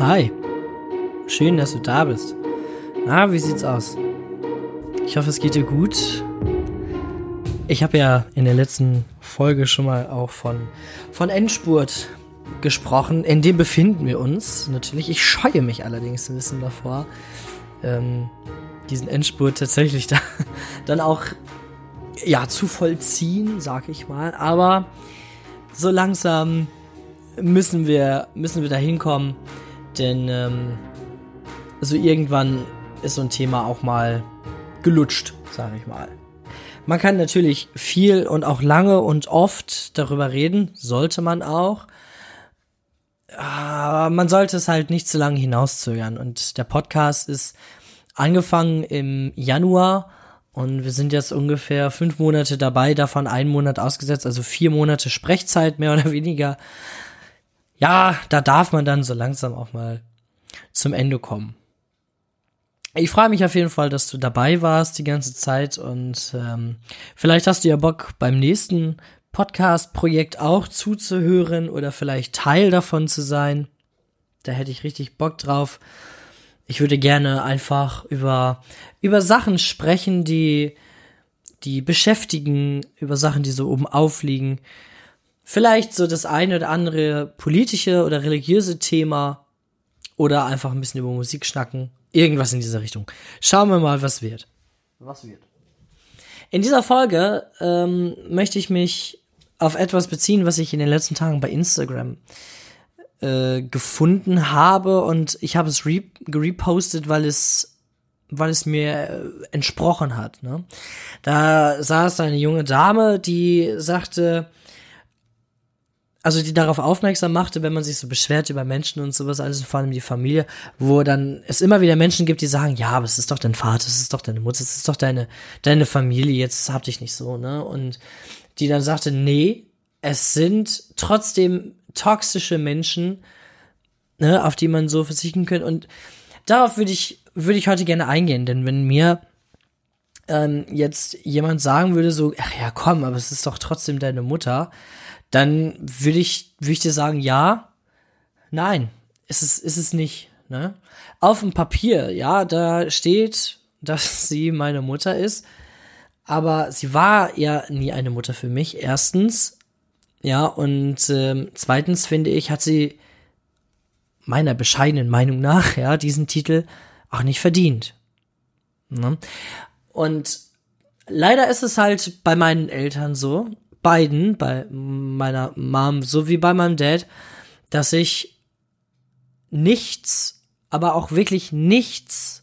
Hi. Schön, dass du da bist. Na, wie sieht's aus? Ich hoffe, es geht dir gut. Ich habe ja in der letzten Folge schon mal auch von, von Endspurt gesprochen. In dem befinden wir uns natürlich. Ich scheue mich allerdings ein bisschen davor, ähm, diesen Endspurt tatsächlich da, dann auch ja zu vollziehen, sag ich mal. Aber so langsam müssen wir müssen wir da hinkommen, denn ähm, so irgendwann ist so ein Thema auch mal gelutscht, sag ich mal. Man kann natürlich viel und auch lange und oft darüber reden, sollte man auch. Aber man sollte es halt nicht zu lange hinauszögern. Und der Podcast ist angefangen im Januar und wir sind jetzt ungefähr fünf Monate dabei, davon einen Monat ausgesetzt, also vier Monate Sprechzeit mehr oder weniger. Ja, da darf man dann so langsam auch mal zum Ende kommen. Ich freue mich auf jeden Fall, dass du dabei warst die ganze Zeit und ähm, vielleicht hast du ja Bock beim nächsten Podcast-Projekt auch zuzuhören oder vielleicht Teil davon zu sein. Da hätte ich richtig Bock drauf. Ich würde gerne einfach über, über Sachen sprechen, die, die beschäftigen, über Sachen, die so oben aufliegen. Vielleicht so das eine oder andere politische oder religiöse Thema oder einfach ein bisschen über Musik schnacken. Irgendwas in dieser Richtung. Schauen wir mal, was wird. Was wird? In dieser Folge ähm, möchte ich mich auf etwas beziehen, was ich in den letzten Tagen bei Instagram äh, gefunden habe und ich habe es re repostet, weil es weil es mir äh, entsprochen hat. Ne? Da saß eine junge Dame, die sagte, also die darauf aufmerksam machte, wenn man sich so beschwert über Menschen und sowas, alles vor allem die Familie, wo dann es immer wieder Menschen gibt, die sagen, ja, aber es ist doch dein Vater, es ist doch deine Mutter, es ist doch deine, deine Familie, jetzt hab dich nicht so, ne? Und die dann sagte, nee, es sind trotzdem toxische Menschen, ne, auf die man so verzichten könnte. Und darauf würde ich, würde ich heute gerne eingehen, denn wenn mir ähm, jetzt jemand sagen würde, so, ach ja, komm, aber es ist doch trotzdem deine Mutter, dann würde ich, würde ich dir sagen, ja, nein, ist es, ist es nicht. Ne? Auf dem Papier, ja, da steht, dass sie meine Mutter ist, aber sie war ja nie eine Mutter für mich. Erstens, ja, und ähm, zweitens finde ich, hat sie meiner bescheidenen Meinung nach, ja, diesen Titel auch nicht verdient. Ne? Und leider ist es halt bei meinen Eltern so, beiden, bei meiner Mom sowie bei meinem Dad, dass ich nichts, aber auch wirklich nichts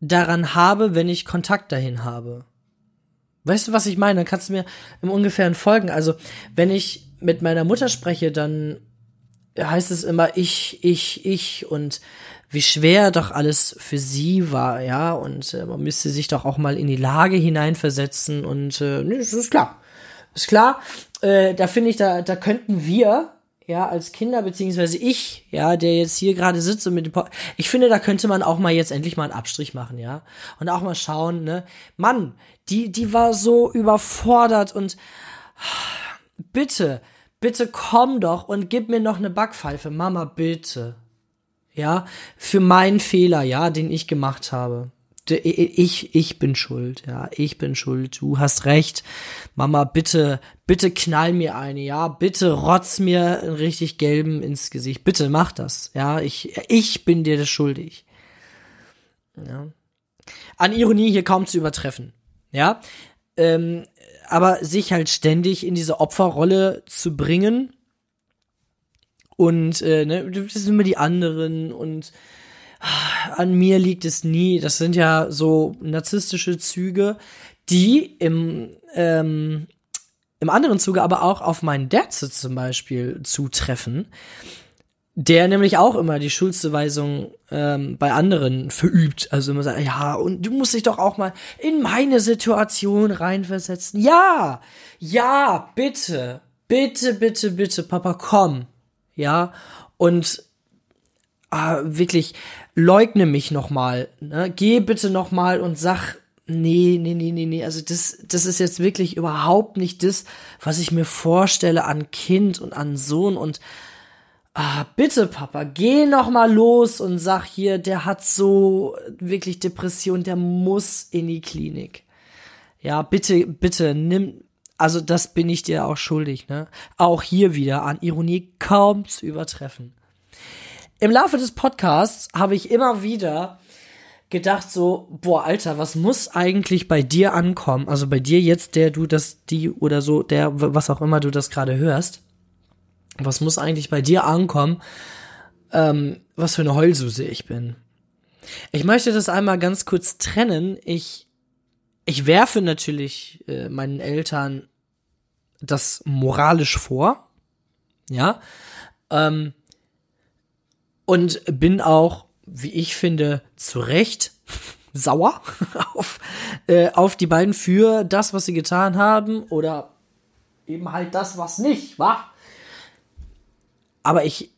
daran habe, wenn ich Kontakt dahin habe. Weißt du, was ich meine? Dann kannst du mir im ungefähren folgen. Also, wenn ich mit meiner Mutter spreche, dann heißt es immer ich, ich, ich und wie schwer doch alles für sie war, ja, und äh, man müsste sich doch auch mal in die Lage hineinversetzen und äh, nee, das ist klar. Ist klar, äh, da finde ich, da, da könnten wir, ja, als Kinder, beziehungsweise ich, ja, der jetzt hier gerade sitzt und mit dem po ich finde, da könnte man auch mal jetzt endlich mal einen Abstrich machen, ja. Und auch mal schauen, ne, Mann, die, die war so überfordert und bitte, bitte komm doch und gib mir noch eine Backpfeife, Mama, bitte. Ja, für meinen Fehler, ja, den ich gemacht habe. Ich, ich bin schuld, ja, ich bin schuld, du hast recht. Mama, bitte, bitte knall mir eine, ja, bitte rotz mir einen richtig gelben ins Gesicht, bitte mach das, ja, ich, ich bin dir das schuldig. Ja. An Ironie hier kaum zu übertreffen ja. Ähm, aber sich halt ständig in diese Opferrolle zu bringen und äh, ne, das sind immer die anderen und an mir liegt es nie. Das sind ja so narzisstische Züge, die im ähm, im anderen Zuge aber auch auf meinen Dad zum Beispiel zutreffen der nämlich auch immer die Schuldzuweisung ähm, bei anderen verübt. Also immer sagt, ja, und du musst dich doch auch mal in meine Situation reinversetzen. Ja, ja, bitte, bitte, bitte, bitte, Papa, komm. Ja, und äh, wirklich leugne mich noch mal. Ne? Geh bitte noch mal und sag, nee, nee, nee, nee, nee. Also das, das ist jetzt wirklich überhaupt nicht das, was ich mir vorstelle an Kind und an Sohn und ah, bitte Papa, geh noch mal los und sag hier, der hat so wirklich Depression, der muss in die Klinik. Ja, bitte, bitte, nimm, also das bin ich dir auch schuldig, ne? Auch hier wieder an Ironie kaum zu übertreffen. Im Laufe des Podcasts habe ich immer wieder gedacht so, boah, Alter, was muss eigentlich bei dir ankommen? Also bei dir jetzt, der du das, die oder so, der, was auch immer du das gerade hörst. Was muss eigentlich bei dir ankommen? Ähm, was für eine Heulsuse ich bin. Ich möchte das einmal ganz kurz trennen. Ich, ich werfe natürlich äh, meinen Eltern das moralisch vor. Ja. Ähm, und bin auch wie ich finde, zu Recht sauer auf, äh, auf die beiden für das, was sie getan haben oder eben halt das, was nicht, war. Aber ich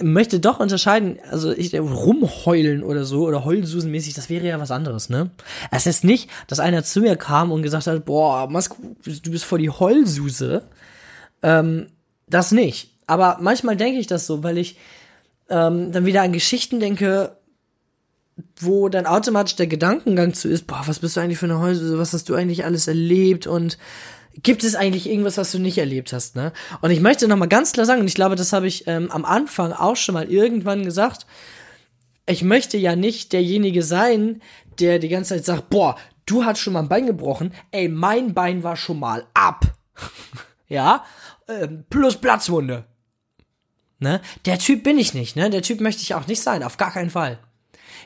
möchte doch unterscheiden, also ich rumheulen oder so oder heulsusenmäßig, das wäre ja was anderes, ne? Es ist nicht, dass einer zu mir kam und gesagt hat, boah, Masko, du bist voll die Heulsuse. Ähm, das nicht. Aber manchmal denke ich das so, weil ich ähm, dann wieder an Geschichten denke, wo dann automatisch der Gedankengang zu ist, boah, was bist du eigentlich für eine Häuser, was hast du eigentlich alles erlebt und gibt es eigentlich irgendwas, was du nicht erlebt hast, ne? Und ich möchte noch mal ganz klar sagen, und ich glaube, das habe ich ähm, am Anfang auch schon mal irgendwann gesagt, ich möchte ja nicht derjenige sein, der die ganze Zeit sagt, boah, du hast schon mal ein Bein gebrochen, ey, mein Bein war schon mal ab. ja? Ähm, plus Platzwunde. Ne? Der Typ bin ich nicht, ne? Der Typ möchte ich auch nicht sein, auf gar keinen Fall.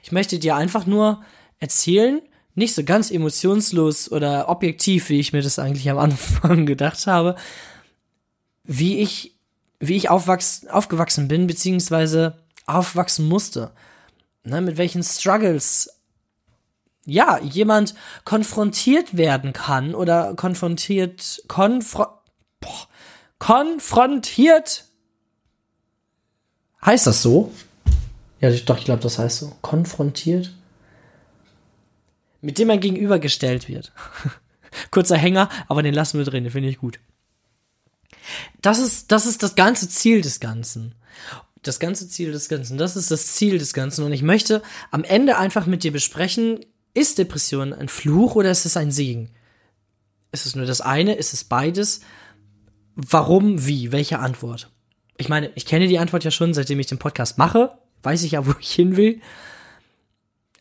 Ich möchte dir einfach nur erzählen, nicht so ganz emotionslos oder objektiv, wie ich mir das eigentlich am Anfang gedacht habe, wie ich, wie ich aufwachs, aufgewachsen bin, beziehungsweise aufwachsen musste. Ne, mit welchen Struggles ja, jemand konfrontiert werden kann oder konfrontiert, konfro boah, konfrontiert. Heißt das so? Ja, doch, ich glaube, das heißt so. Konfrontiert. Mit dem man gegenübergestellt wird. Kurzer Hänger, aber den lassen wir drin, den finde ich gut. Das ist, das ist das ganze Ziel des Ganzen. Das ganze Ziel des Ganzen. Das ist das Ziel des Ganzen. Und ich möchte am Ende einfach mit dir besprechen, ist Depression ein Fluch oder ist es ein Segen? Ist es nur das eine? Ist es beides? Warum? Wie? Welche Antwort? Ich meine, ich kenne die Antwort ja schon, seitdem ich den Podcast mache weiß ich ja, wo ich hin will.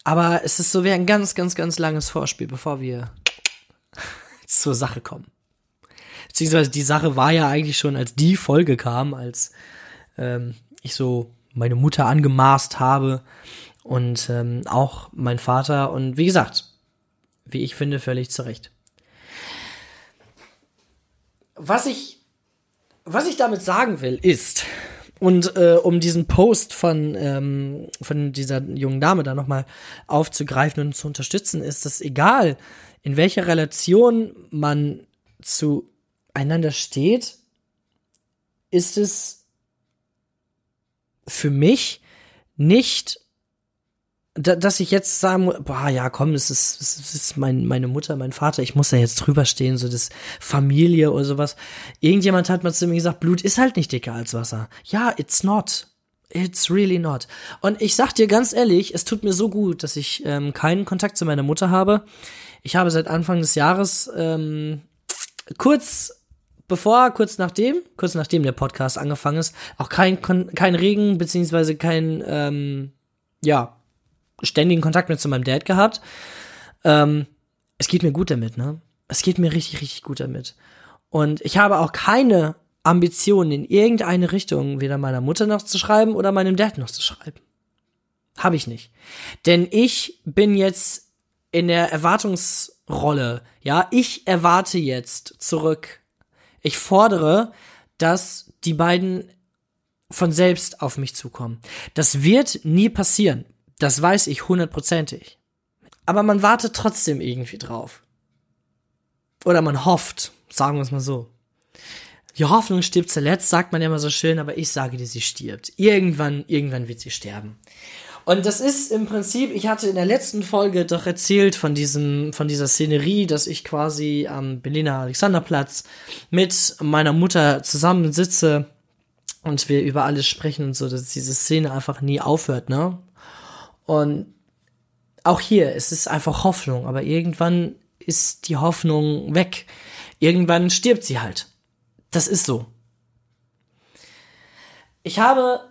Aber es ist so wie ein ganz, ganz, ganz langes Vorspiel, bevor wir zur Sache kommen. Beziehungsweise die Sache war ja eigentlich schon, als die Folge kam, als ähm, ich so meine Mutter angemaßt habe und ähm, auch mein Vater und wie gesagt, wie ich finde, völlig zurecht. Was ich, was ich damit sagen will, ist, und äh, um diesen Post von, ähm, von dieser jungen Dame da nochmal aufzugreifen und zu unterstützen, ist es egal, in welcher Relation man zueinander steht, ist es für mich nicht da, dass ich jetzt sagen boah, ja, komm, das ist, das ist mein, meine Mutter, mein Vater, ich muss da jetzt drüber stehen, so das Familie oder sowas. Irgendjemand hat mal zu mir gesagt, Blut ist halt nicht dicker als Wasser. Ja, it's not. It's really not. Und ich sag dir ganz ehrlich, es tut mir so gut, dass ich ähm, keinen Kontakt zu meiner Mutter habe. Ich habe seit Anfang des Jahres ähm, kurz bevor, kurz nachdem, kurz nachdem der Podcast angefangen ist, auch kein, kein Regen, beziehungsweise kein, ähm, ja, ständigen Kontakt mit zu meinem Dad gehabt. Ähm, es geht mir gut damit, ne? Es geht mir richtig, richtig gut damit. Und ich habe auch keine Ambitionen in irgendeine Richtung, weder meiner Mutter noch zu schreiben oder meinem Dad noch zu schreiben. Habe ich nicht. Denn ich bin jetzt in der Erwartungsrolle. Ja, ich erwarte jetzt zurück. Ich fordere, dass die beiden von selbst auf mich zukommen. Das wird nie passieren. Das weiß ich hundertprozentig. Aber man wartet trotzdem irgendwie drauf. Oder man hofft, sagen wir es mal so. Die Hoffnung stirbt zuletzt, sagt man ja immer so schön, aber ich sage dir, sie stirbt. Irgendwann, irgendwann wird sie sterben. Und das ist im Prinzip, ich hatte in der letzten Folge doch erzählt von diesem, von dieser Szenerie, dass ich quasi am Berliner Alexanderplatz mit meiner Mutter zusammensitze und wir über alles sprechen und so, dass diese Szene einfach nie aufhört, ne? Und auch hier, es ist einfach Hoffnung, aber irgendwann ist die Hoffnung weg. Irgendwann stirbt sie halt. Das ist so. Ich habe,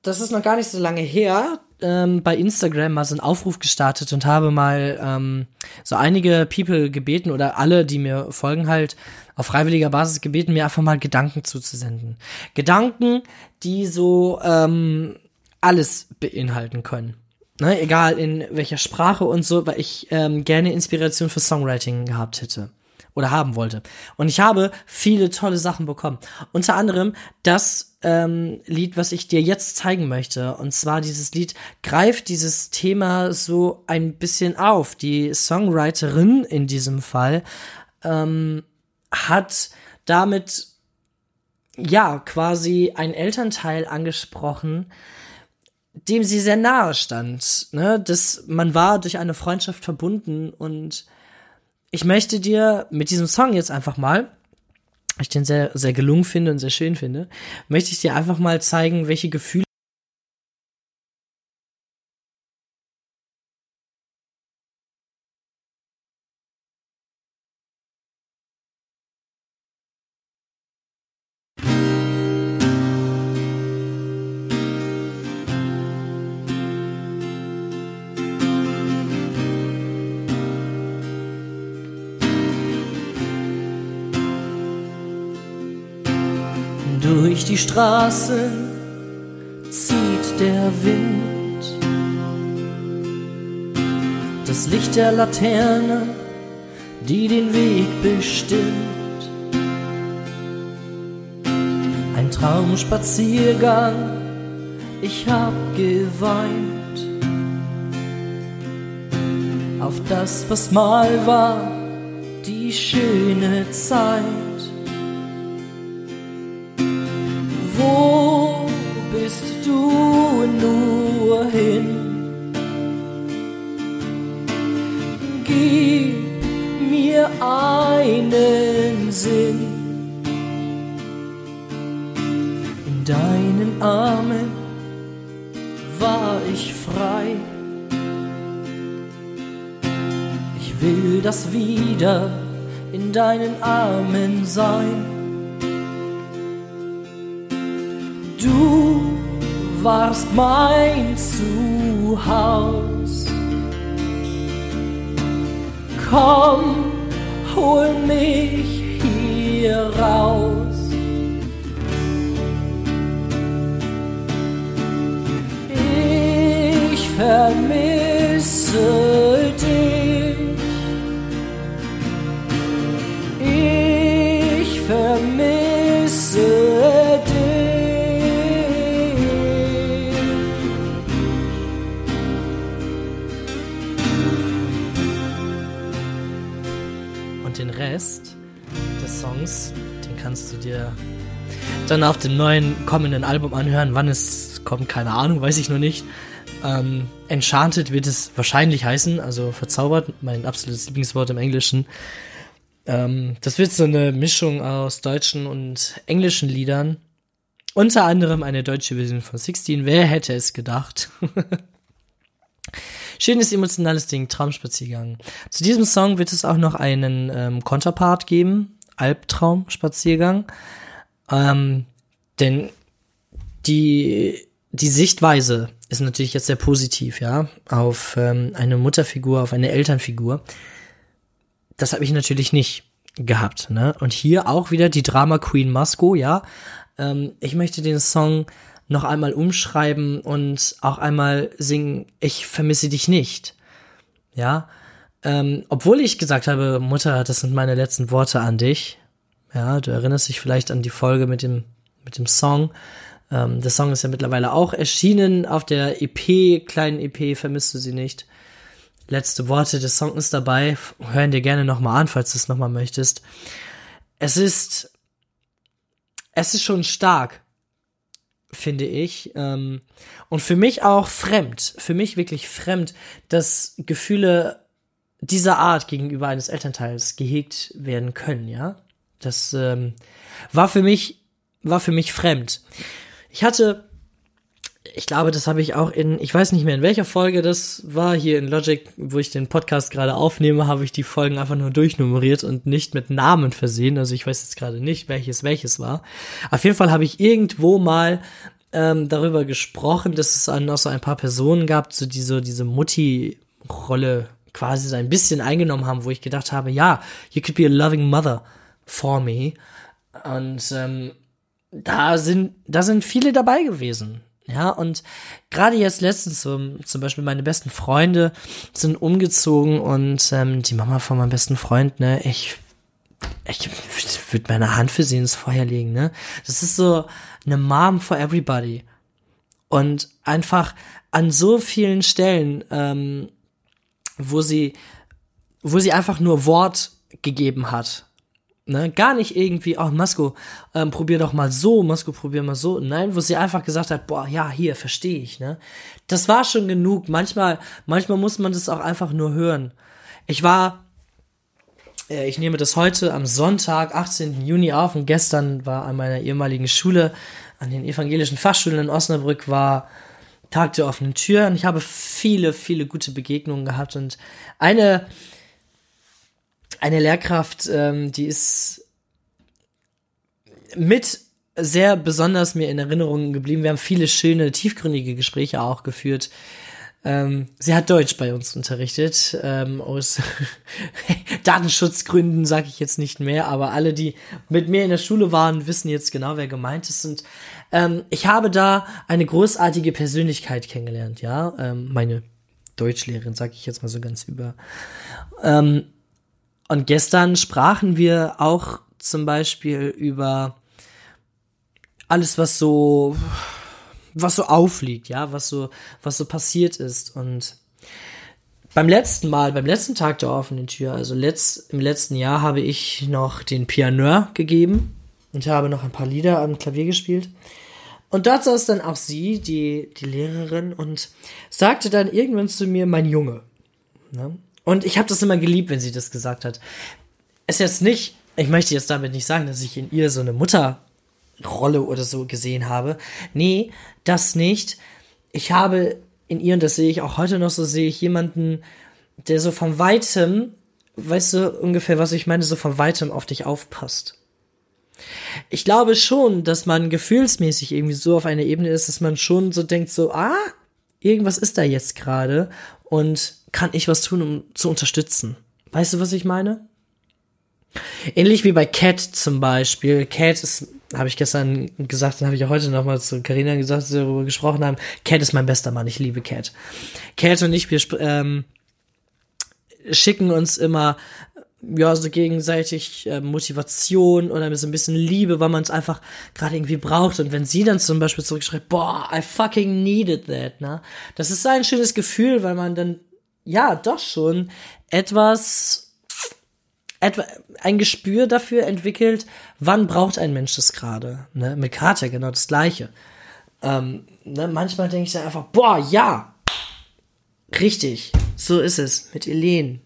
das ist noch gar nicht so lange her, ähm, bei Instagram mal so einen Aufruf gestartet und habe mal ähm, so einige People gebeten oder alle, die mir folgen, halt auf freiwilliger Basis gebeten, mir einfach mal Gedanken zuzusenden. Gedanken, die so ähm, alles beinhalten können. Ne, egal in welcher Sprache und so, weil ich ähm, gerne Inspiration für Songwriting gehabt hätte oder haben wollte. Und ich habe viele tolle Sachen bekommen. Unter anderem das ähm, Lied, was ich dir jetzt zeigen möchte. Und zwar dieses Lied greift dieses Thema so ein bisschen auf. Die Songwriterin in diesem Fall ähm, hat damit ja quasi ein Elternteil angesprochen, dem sie sehr nahe stand. Ne? Das, man war durch eine Freundschaft verbunden und ich möchte dir mit diesem Song jetzt einfach mal, ich den sehr, sehr gelungen finde und sehr schön finde, möchte ich dir einfach mal zeigen, welche Gefühle Durch die Straße zieht der Wind. Das Licht der Laterne, die den Weg bestimmt. Ein Traumspaziergang, ich hab geweint. Auf das, was mal war, die schöne Zeit. Deinen Armen war ich frei. Ich will das wieder in deinen Armen sein. Du warst mein Zuhause. Komm, hol mich hier raus. Vermisse dich. Ich vermisse dich. Und den Rest des Songs, den kannst du dir dann auf dem neuen kommenden Album anhören. Wann es kommt, keine Ahnung, weiß ich noch nicht. Ähm, Enchanted wird es wahrscheinlich heißen, also verzaubert, mein absolutes Lieblingswort im Englischen. Ähm, das wird so eine Mischung aus deutschen und englischen Liedern. Unter anderem eine deutsche Version von 16. Wer hätte es gedacht? Schönes emotionales Ding, Traumspaziergang. Zu diesem Song wird es auch noch einen ähm, Konterpart geben, Albtraumspaziergang. Ähm, denn die, die Sichtweise ist natürlich jetzt sehr positiv, ja, auf ähm, eine Mutterfigur, auf eine Elternfigur. Das habe ich natürlich nicht gehabt, ne? Und hier auch wieder die Drama Queen Masco, ja. Ähm, ich möchte den Song noch einmal umschreiben und auch einmal singen, ich vermisse dich nicht. Ja. Ähm, obwohl ich gesagt habe, Mutter, das sind meine letzten Worte an dich. Ja, du erinnerst dich vielleicht an die Folge mit dem, mit dem Song. Ähm, der Song ist ja mittlerweile auch erschienen auf der EP, kleinen EP, vermisst du sie nicht. Letzte Worte des Songs ist dabei. Hören dir gerne nochmal an, falls du es nochmal möchtest. Es ist, es ist schon stark, finde ich. Ähm, und für mich auch fremd, für mich wirklich fremd, dass Gefühle dieser Art gegenüber eines Elternteils gehegt werden können, ja. Das ähm, war für mich war für mich fremd. Ich hatte, ich glaube, das habe ich auch in, ich weiß nicht mehr in welcher Folge das war, hier in Logic, wo ich den Podcast gerade aufnehme, habe ich die Folgen einfach nur durchnummeriert und nicht mit Namen versehen. Also ich weiß jetzt gerade nicht, welches welches war. Auf jeden Fall habe ich irgendwo mal ähm, darüber gesprochen, dass es noch so ein paar Personen gab, so diese, diese Mutti-Rolle quasi so ein bisschen eingenommen haben, wo ich gedacht habe, ja, you could be a loving mother for me. Und ähm, da sind, da sind viele dabei gewesen. Ja, und gerade jetzt letztens so, zum Beispiel meine besten Freunde sind umgezogen und ähm, die Mama von meinem besten Freund, ne, ich, ich würde meine Hand für sie ins Feuer legen, ne. Das ist so eine Mom for everybody. Und einfach an so vielen Stellen, ähm, wo sie, wo sie einfach nur Wort gegeben hat. Ne? Gar nicht irgendwie, oh, Masko, ähm, probier doch mal so, Masko, probier mal so. Nein, wo sie einfach gesagt hat, boah, ja, hier, verstehe ich, ne? Das war schon genug. Manchmal, manchmal muss man das auch einfach nur hören. Ich war, äh, ich nehme das heute am Sonntag, 18. Juni auf und gestern war an meiner ehemaligen Schule, an den evangelischen Fachschulen in Osnabrück, war Tag der offenen Tür und ich habe viele, viele gute Begegnungen gehabt und eine, eine Lehrkraft, ähm, die ist mit sehr besonders mir in Erinnerung geblieben. Wir haben viele schöne, tiefgründige Gespräche auch geführt. Ähm, sie hat Deutsch bei uns unterrichtet, ähm, aus Datenschutzgründen sage ich jetzt nicht mehr, aber alle, die mit mir in der Schule waren, wissen jetzt genau, wer gemeint ist. Und ähm, ich habe da eine großartige Persönlichkeit kennengelernt, ja, ähm, meine Deutschlehrerin, sage ich jetzt mal so ganz über. Und gestern sprachen wir auch zum Beispiel über alles, was so was so aufliegt, ja, was so, was so passiert ist. Und beim letzten Mal, beim letzten Tag der offenen Tür, also letzt, im letzten Jahr habe ich noch den Pianeur gegeben und habe noch ein paar Lieder am Klavier gespielt. Und dort saß dann auch sie, die, die Lehrerin, und sagte dann irgendwann zu mir, mein Junge. Ne? Und ich habe das immer geliebt, wenn sie das gesagt hat. Es ist jetzt nicht, ich möchte jetzt damit nicht sagen, dass ich in ihr so eine Mutter Rolle oder so gesehen habe. Nee, das nicht. Ich habe in ihr, und das sehe ich auch heute noch so, sehe ich jemanden, der so von weitem, weißt du ungefähr, was ich meine, so von weitem auf dich aufpasst. Ich glaube schon, dass man gefühlsmäßig irgendwie so auf einer Ebene ist, dass man schon so denkt, so, ah, irgendwas ist da jetzt gerade und kann ich was tun, um zu unterstützen. Weißt du, was ich meine? Ähnlich wie bei Cat zum Beispiel. Cat ist, habe ich gestern gesagt, dann habe ich auch heute nochmal zu Carina gesagt, dass wir darüber gesprochen haben. Cat ist mein bester Mann, ich liebe Cat. Cat und ich, wir ähm, schicken uns immer ja, so gegenseitig äh, Motivation oder so ein bisschen Liebe, weil man es einfach gerade irgendwie braucht. Und wenn sie dann zum Beispiel zurückschreibt, boah, I fucking needed that, ne? Das ist ein schönes Gefühl, weil man dann, ja, doch schon etwas etwa ein Gespür dafür entwickelt, wann braucht ein Mensch das gerade. Ne? Mit Kater genau das gleiche. Ähm, ne? Manchmal denke ich dann einfach, boah, ja, richtig, so ist es. Mit Elen.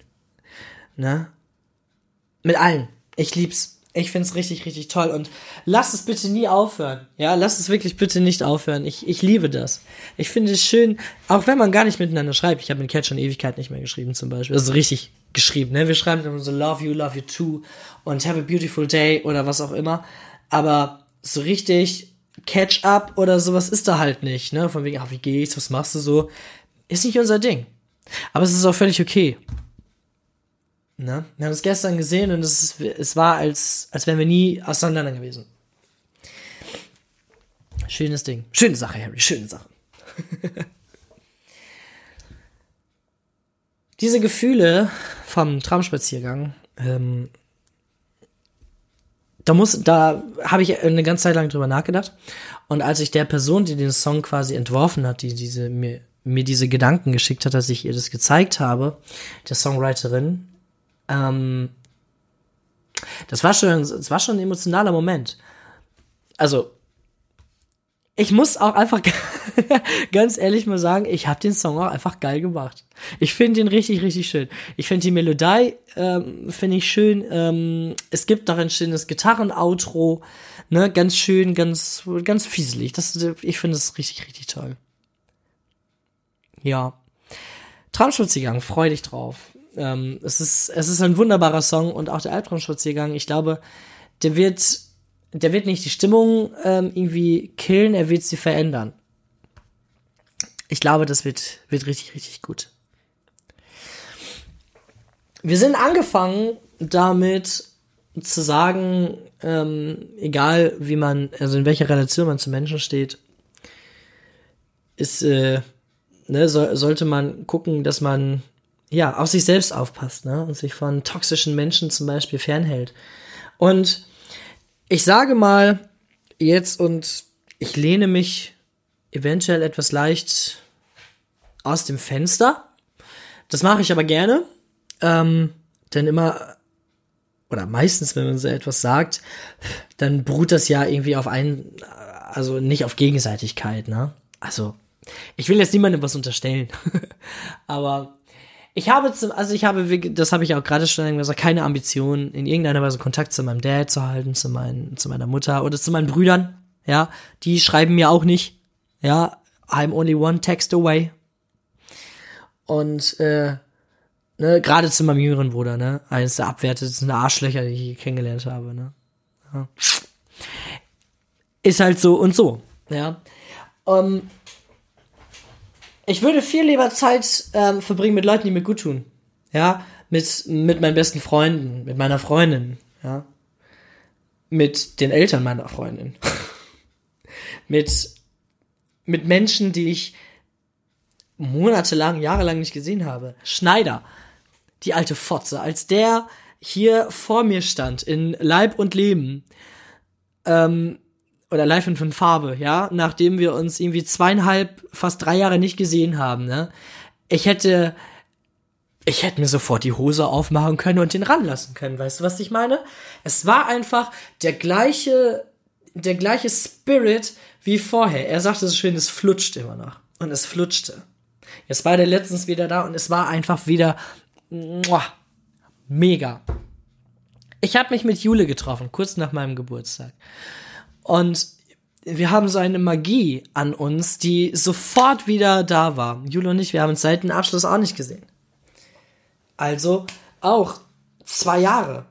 Ne? Mit allen. Ich lieb's. Ich find's richtig, richtig toll und lass es bitte nie aufhören. Ja, lass es wirklich bitte nicht aufhören. Ich, ich liebe das. Ich finde es schön, auch wenn man gar nicht miteinander schreibt. Ich habe mit Cat schon Ewigkeit nicht mehr geschrieben zum Beispiel. Also richtig geschrieben, ne? Wir schreiben immer so love you, love you too und have a beautiful day oder was auch immer. Aber so richtig Catch up oder sowas ist da halt nicht, ne? Von wegen, ach, wie geht's, was machst du so? Ist nicht unser Ding. Aber es ist auch völlig okay. Ne? Wir haben es gestern gesehen und es, ist, es war, als, als wären wir nie auseinander gewesen. Schönes Ding. Schöne Sache, Harry, schöne Sache. Diese Gefühle vom Traumspaziergang, ähm, da muss, da habe ich eine ganze Zeit lang drüber nachgedacht. Und als ich der Person, die den Song quasi entworfen hat, die diese mir, mir diese Gedanken geschickt hat, dass ich ihr das gezeigt habe, der Songwriterin, ähm, das war schon, das war schon ein emotionaler Moment. Also, ich muss auch einfach ganz ehrlich mal sagen, ich habe den Song auch einfach geil gemacht. Ich finde ihn richtig, richtig schön. Ich finde die Melodie, ähm, finde ich schön. Ähm, es gibt noch ein schönes Gitarren-Outro, ne, ganz schön, ganz, ganz fieselig. Das, ich finde es richtig, richtig toll. Ja. Traumspaziergang, freu dich drauf. Ähm, es ist, es ist ein wunderbarer Song und auch der Albtraumspaziergang, ich glaube, der wird der wird nicht die Stimmung ähm, irgendwie killen, er wird sie verändern. Ich glaube, das wird, wird richtig, richtig gut. Wir sind angefangen damit zu sagen, ähm, egal wie man, also in welcher Relation man zu Menschen steht, ist, äh, ne, so, sollte man gucken, dass man ja auf sich selbst aufpasst, ne, und sich von toxischen Menschen zum Beispiel fernhält. Und ich sage mal jetzt und ich lehne mich eventuell etwas leicht aus dem Fenster. Das mache ich aber gerne, ähm, denn immer oder meistens, wenn man so etwas sagt, dann beruht das ja irgendwie auf ein, also nicht auf Gegenseitigkeit, ne? Also, ich will jetzt niemandem was unterstellen, aber ich habe zum, also ich habe, das habe ich auch gerade schon gesagt, keine Ambition, in irgendeiner Weise Kontakt zu meinem Dad zu halten, zu, meinen, zu meiner Mutter oder zu meinen Brüdern. Ja, die schreiben mir auch nicht. Ja, I'm only one text away. Und äh, ne, gerade zu meinem jüngeren Bruder, ne, eines der abwertesten Arschlöcher, die ich je kennengelernt habe, ne. Ja. Ist halt so und so, ja. Um, ich würde viel lieber Zeit ähm, verbringen mit Leuten, die mir gut tun. Ja, mit, mit meinen besten Freunden, mit meiner Freundin, ja. Mit den Eltern meiner Freundin. mit, mit Menschen, die ich monatelang, jahrelang nicht gesehen habe. Schneider, die alte Fotze, als der hier vor mir stand, in Leib und Leben, ähm, oder Live in fünf Farbe, ja, nachdem wir uns irgendwie zweieinhalb, fast drei Jahre nicht gesehen haben, ne? Ich hätte, ich hätte mir sofort die Hose aufmachen können und den ranlassen können, weißt du, was ich meine? Es war einfach der gleiche, der gleiche Spirit wie vorher. Er sagte so schön, es flutscht immer noch. Und es flutschte. Jetzt war der letztens wieder da und es war einfach wieder muah, mega. Ich habe mich mit Jule getroffen, kurz nach meinem Geburtstag. Und wir haben so eine Magie an uns, die sofort wieder da war. Jule und ich, wir haben uns seit dem Abschluss auch nicht gesehen. Also auch zwei Jahre.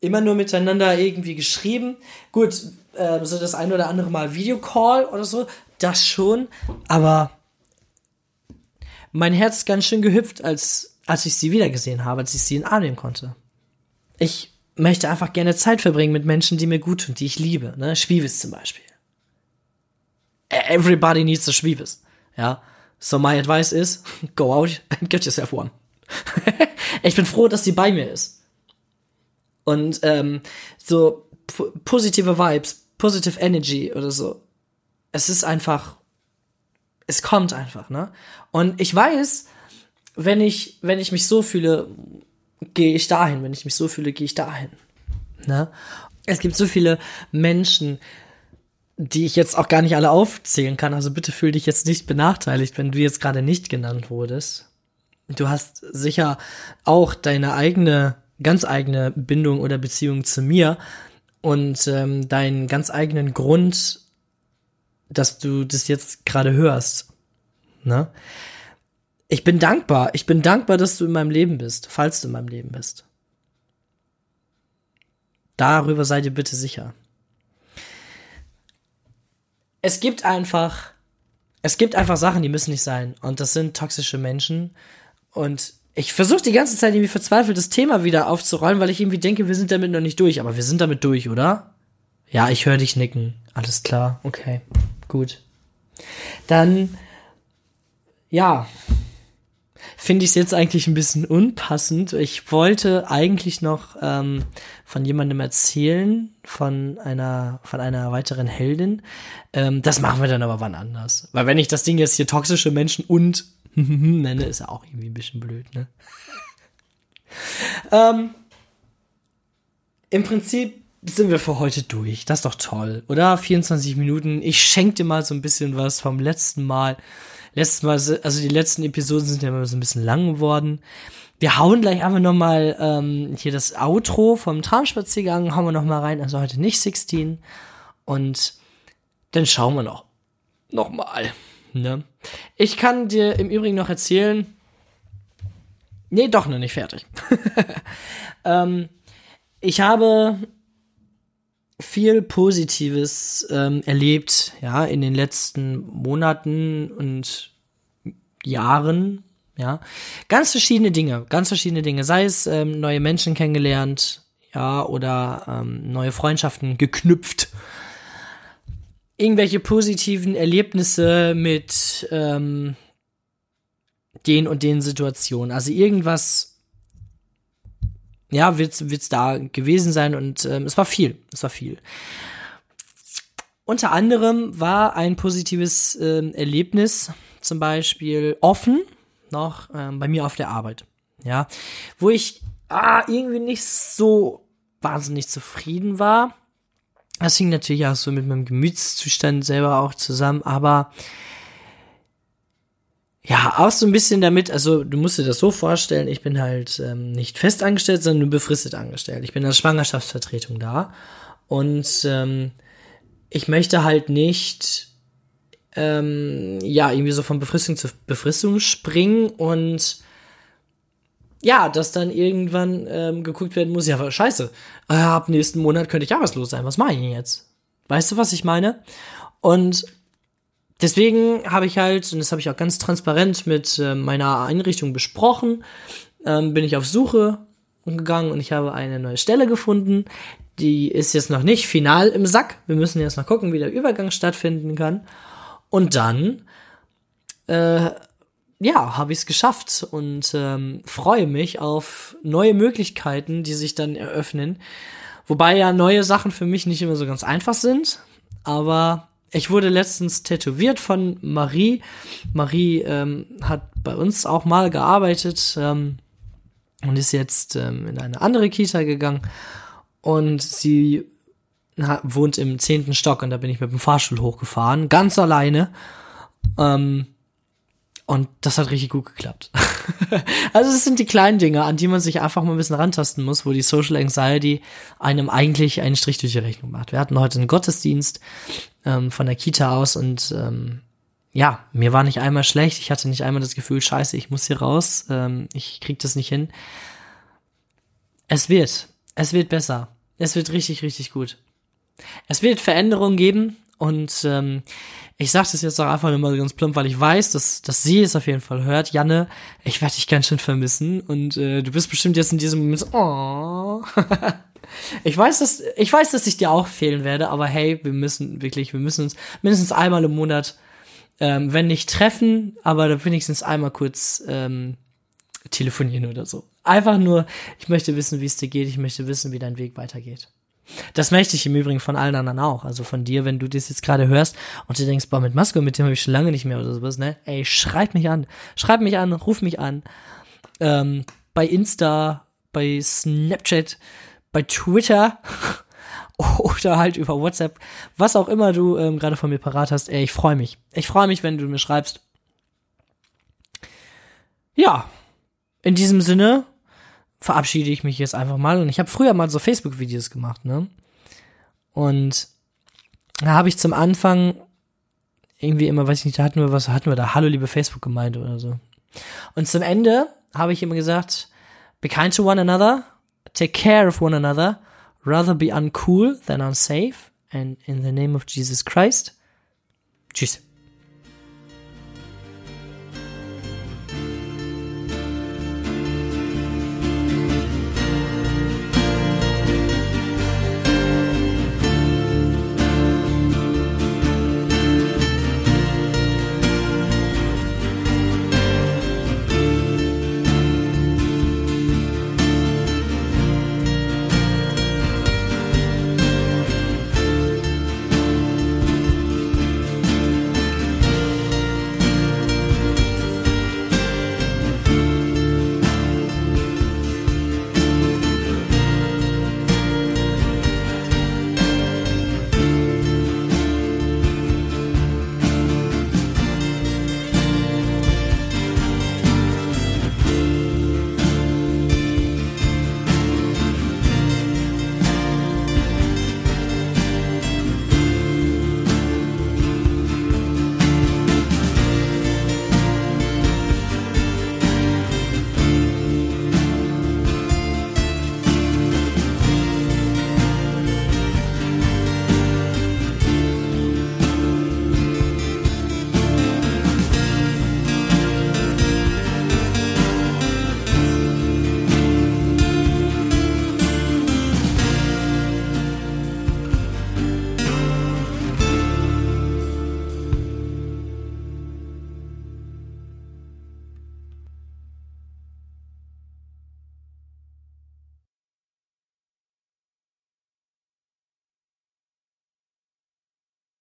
Immer nur miteinander irgendwie geschrieben. Gut, äh, so das ein oder andere Mal Videocall oder so, das schon. Aber mein Herz ist ganz schön gehüpft, als, als ich sie wiedergesehen habe, als ich sie in Arm nehmen konnte. Ich möchte einfach gerne Zeit verbringen mit Menschen, die mir gut tun, die ich liebe. Ne? Schwievis zum Beispiel. E-, everybody needs a Schwievis. Ja. So my advice is, go out and get yourself one. ich bin froh, dass sie bei mir ist. Und ähm, so positive Vibes, positive Energy oder so. Es ist einfach, es kommt einfach, ne? Und ich weiß, wenn ich, wenn ich mich so fühle, gehe ich dahin. Wenn ich mich so fühle, gehe ich dahin. Ne? Es gibt so viele Menschen, die ich jetzt auch gar nicht alle aufzählen kann. Also bitte fühl dich jetzt nicht benachteiligt, wenn du jetzt gerade nicht genannt wurdest. Du hast sicher auch deine eigene, ganz eigene Bindung oder Beziehung zu mir und ähm, deinen ganz eigenen Grund, dass du das jetzt gerade hörst. Ne? Ich bin dankbar. Ich bin dankbar, dass du in meinem Leben bist, falls du in meinem Leben bist. Darüber seid ihr bitte sicher. Es gibt einfach, es gibt einfach Sachen, die müssen nicht sein. Und das sind toxische Menschen. Und ich versuche die ganze Zeit irgendwie verzweifelt das Thema wieder aufzurollen, weil ich irgendwie denke, wir sind damit noch nicht durch. Aber wir sind damit durch, oder? Ja, ich höre dich nicken. Alles klar. Okay. Gut. Dann, ja, finde ich es jetzt eigentlich ein bisschen unpassend. Ich wollte eigentlich noch ähm, von jemandem erzählen, von einer, von einer weiteren Heldin. Ähm, das machen wir dann aber wann anders. Weil wenn ich das Ding jetzt hier toxische Menschen und nenne, ist ja auch irgendwie ein bisschen blöd, ne? ähm, Im Prinzip sind wir für heute durch. Das ist doch toll, oder? 24 Minuten. Ich schenke dir mal so ein bisschen was vom letzten Mal. Letztes Mal, also die letzten Episoden sind ja immer so ein bisschen lang geworden. Wir hauen gleich einfach nochmal ähm, hier das Outro vom Traumspaziergang, hauen wir nochmal rein. Also heute nicht 16. Und dann schauen wir noch. Nochmal. Ne? Ich kann dir im Übrigen noch erzählen. Nee, doch noch nicht fertig. ähm, ich habe viel Positives ähm, erlebt, ja, in den letzten Monaten und Jahren, ja. Ganz verschiedene Dinge, ganz verschiedene Dinge. Sei es ähm, neue Menschen kennengelernt, ja, oder ähm, neue Freundschaften geknüpft. Irgendwelche positiven Erlebnisse mit ähm, den und den Situationen. Also irgendwas ja, wird's, wird's da gewesen sein und ähm, es war viel, es war viel. Unter anderem war ein positives ähm, Erlebnis zum Beispiel offen noch ähm, bei mir auf der Arbeit, ja, wo ich ah, irgendwie nicht so wahnsinnig zufrieden war. Das hing natürlich auch so mit meinem Gemütszustand selber auch zusammen, aber ja, auch so ein bisschen damit, also du musst dir das so vorstellen, ich bin halt ähm, nicht fest angestellt, sondern nur befristet angestellt. Ich bin als Schwangerschaftsvertretung da und ähm, ich möchte halt nicht ähm, ja irgendwie so von Befristung zu Befristung springen und ja, dass dann irgendwann ähm, geguckt werden muss, ja, scheiße, äh, ab nächsten Monat könnte ich arbeitslos sein, was mache ich denn jetzt? Weißt du, was ich meine? Und deswegen habe ich halt, und das habe ich auch ganz transparent mit äh, meiner Einrichtung besprochen, ähm, bin ich auf Suche gegangen und ich habe eine neue Stelle gefunden. Die ist jetzt noch nicht final im Sack. Wir müssen jetzt noch gucken, wie der Übergang stattfinden kann. Und dann, äh, ja, habe ich es geschafft und ähm, freue mich auf neue Möglichkeiten, die sich dann eröffnen. Wobei ja neue Sachen für mich nicht immer so ganz einfach sind, aber ich wurde letztens tätowiert von Marie. Marie ähm, hat bei uns auch mal gearbeitet ähm, und ist jetzt ähm, in eine andere Kita gegangen. Und sie wohnt im zehnten Stock und da bin ich mit dem Fahrstuhl hochgefahren, ganz alleine. Ähm, und das hat richtig gut geklappt. also es sind die kleinen Dinge, an die man sich einfach mal ein bisschen rantasten muss, wo die Social Anxiety einem eigentlich einen Strich durch die Rechnung macht. Wir hatten heute einen Gottesdienst ähm, von der Kita aus und ähm, ja, mir war nicht einmal schlecht. Ich hatte nicht einmal das Gefühl, scheiße, ich muss hier raus. Ähm, ich krieg das nicht hin. Es wird. Es wird besser. Es wird richtig, richtig gut. Es wird Veränderungen geben und ähm, ich sage das jetzt auch einfach nur mal ganz plump, weil ich weiß, dass, dass sie es auf jeden Fall hört. Janne, ich werde dich ganz schön vermissen und äh, du bist bestimmt jetzt in diesem Moment so, oh. ich weiß, dass ich weiß, dass ich dir auch fehlen werde, aber hey, wir müssen wirklich, wir müssen uns mindestens einmal im Monat, ähm, wenn nicht treffen, aber wenigstens einmal kurz ähm, telefonieren oder so. Einfach nur, ich möchte wissen, wie es dir geht, ich möchte wissen, wie dein Weg weitergeht. Das möchte ich im Übrigen von allen anderen auch. Also von dir, wenn du das jetzt gerade hörst und du denkst, boah, mit Masko, mit dem habe ich schon lange nicht mehr oder sowas, ne? Ey, schreib mich an. Schreib mich an, ruf mich an. Ähm, bei Insta, bei Snapchat, bei Twitter oder halt über WhatsApp, was auch immer du ähm, gerade von mir parat hast. Ey, ich freue mich. Ich freue mich, wenn du mir schreibst. Ja, in diesem Sinne, verabschiede ich mich jetzt einfach mal. Und ich habe früher mal so Facebook-Videos gemacht, ne? Und da habe ich zum Anfang irgendwie immer, weiß ich nicht, da hatten wir was, hatten wir da, Hallo liebe Facebook-Gemeinde oder so. Und zum Ende habe ich immer gesagt, be kind to one another, take care of one another, rather be uncool than unsafe, and in the name of Jesus Christ, tschüss.